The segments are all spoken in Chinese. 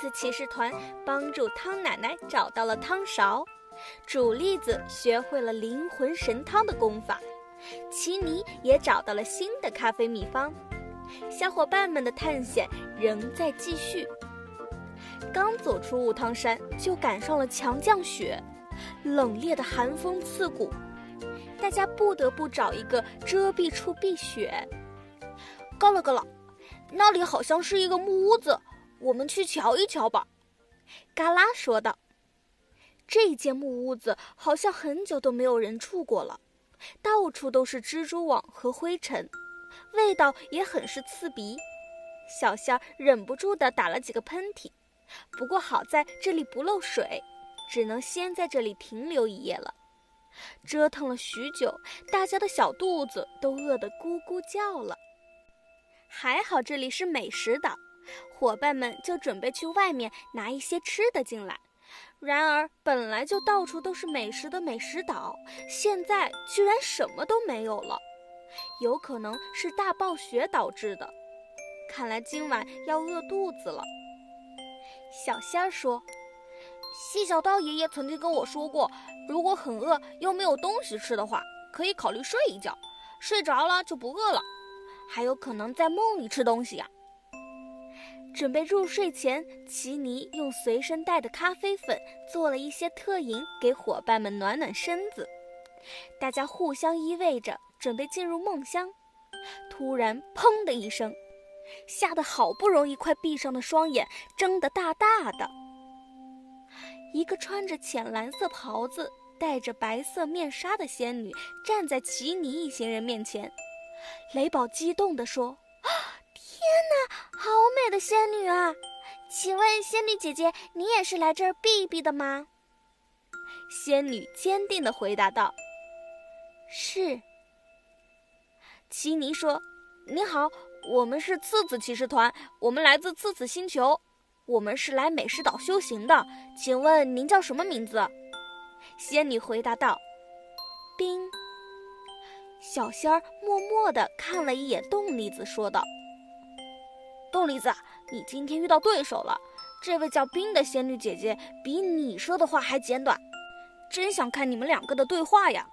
次骑士团帮助汤奶奶找到了汤勺，煮栗子学会了灵魂神汤的功法，奇尼也找到了新的咖啡秘方。小伙伴们的探险仍在继续。刚走出武汤山，就赶上了强降雪，冷冽的寒风刺骨，大家不得不找一个遮蔽处避雪。高了高了，那里好像是一个木屋子，我们去瞧一瞧吧。嘎啦说道。这间木屋子好像很久都没有人住过了，到处都是蜘蛛网和灰尘，味道也很是刺鼻。小仙儿忍不住地打了几个喷嚏。不过好在这里不漏水，只能先在这里停留一夜了。折腾了许久，大家的小肚子都饿得咕咕叫了。还好这里是美食岛，伙伴们就准备去外面拿一些吃的进来。然而本来就到处都是美食的美食岛，现在居然什么都没有了，有可能是大暴雪导致的。看来今晚要饿肚子了。小仙儿说：“细小刀爷爷曾经跟我说过，如果很饿又没有东西吃的话，可以考虑睡一觉，睡着了就不饿了，还有可能在梦里吃东西呀。”准备入睡前，奇尼用随身带的咖啡粉做了一些特饮，给伙伴们暖暖身子。大家互相依偎着，准备进入梦乡。突然，砰的一声。吓得好不容易快闭上的双眼睁得大大的。一个穿着浅蓝色袍子、戴着白色面纱的仙女站在奇尼一行人面前。雷宝激动地说：“天哪，好的仙女啊！请问仙女姐姐，你也是来这儿避避的吗？”仙女坚定地回答道：“是。”奇尼说：“你好。”我们是次子骑士团，我们来自次子星球，我们是来美食岛修行的。请问您叫什么名字？仙女回答道：“冰。”小仙儿默默地看了一眼冻栗子，说道：“冻栗子，你今天遇到对手了。这位叫冰的仙女姐姐比你说的话还简短，真想看你们两个的对话呀。”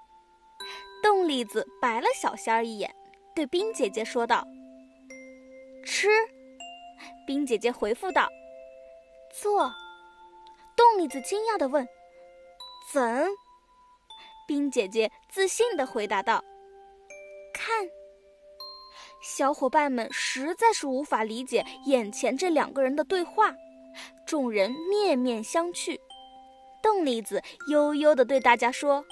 冻栗子白了小仙儿一眼，对冰姐姐说道。吃，冰姐姐回复道：“做。”冻栗子惊讶的问：“怎？”冰姐姐自信的回答道：“看。”小伙伴们实在是无法理解眼前这两个人的对话，众人面面相觑。冻栗子悠悠地对大家说：“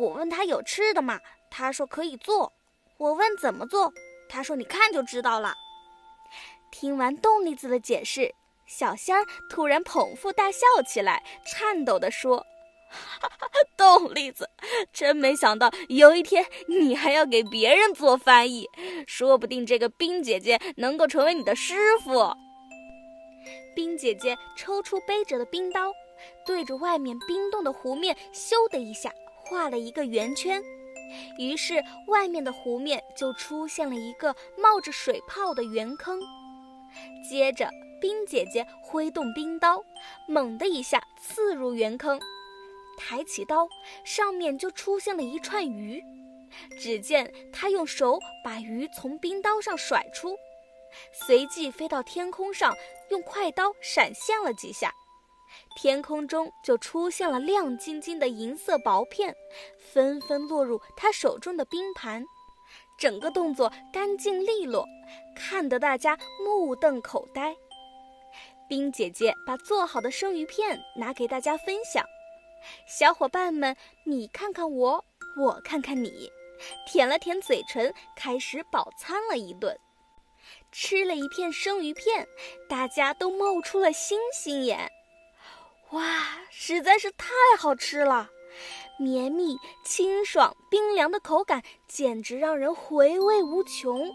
我问他有吃的吗？他说可以做。我问怎么做？”他说：“你看就知道了。”听完冻栗子的解释，小仙儿突然捧腹大笑起来，颤抖地说：“哈哈，冻栗子，真没想到有一天你还要给别人做翻译，说不定这个冰姐姐能够成为你的师傅。”冰姐姐抽出背着的冰刀，对着外面冰冻的湖面，咻的一下画了一个圆圈。于是，外面的湖面就出现了一个冒着水泡的圆坑。接着，冰姐姐挥动冰刀，猛地一下刺入圆坑，抬起刀，上面就出现了一串鱼。只见他用手把鱼从冰刀上甩出，随即飞到天空上，用快刀闪现了几下。天空中就出现了亮晶晶的银色薄片，纷纷落入他手中的冰盘。整个动作干净利落，看得大家目瞪口呆。冰姐姐把做好的生鱼片拿给大家分享，小伙伴们你看看我，我看看你，舔了舔嘴唇，开始饱餐了一顿。吃了一片生鱼片，大家都冒出了星星眼。哇，实在是太好吃了！绵密、清爽、冰凉的口感简直让人回味无穷。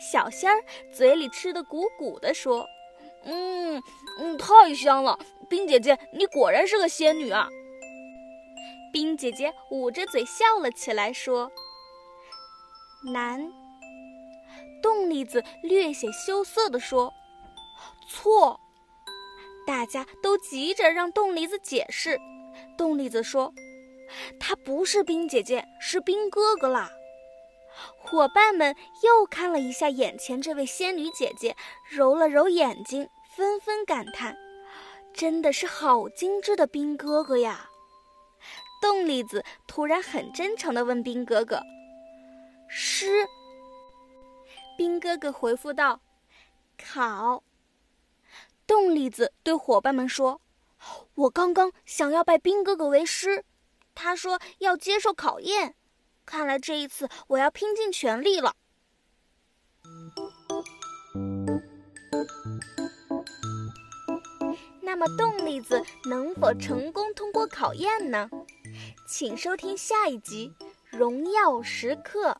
小仙儿嘴里吃的鼓鼓的，说：“嗯嗯，太香了！冰姐姐，你果然是个仙女啊！”冰姐姐捂着嘴笑了起来，说：“难。”冻栗子略显羞涩地说：“错。”大家都急着让冻梨子解释。冻栗子说：“他不是冰姐姐，是冰哥哥啦。”伙伴们又看了一下眼前这位仙女姐姐，揉了揉眼睛，纷纷感叹：“真的是好精致的冰哥哥呀！”冻栗子突然很真诚地问冰哥哥：“诗？”冰哥哥回复道：“考。”冻栗子对伙伴们说：“我刚刚想要拜冰哥哥为师，他说要接受考验。”看来这一次我要拼尽全力了。么冻栗子能否成功通过考验呢？请收听下一集《荣耀时刻》。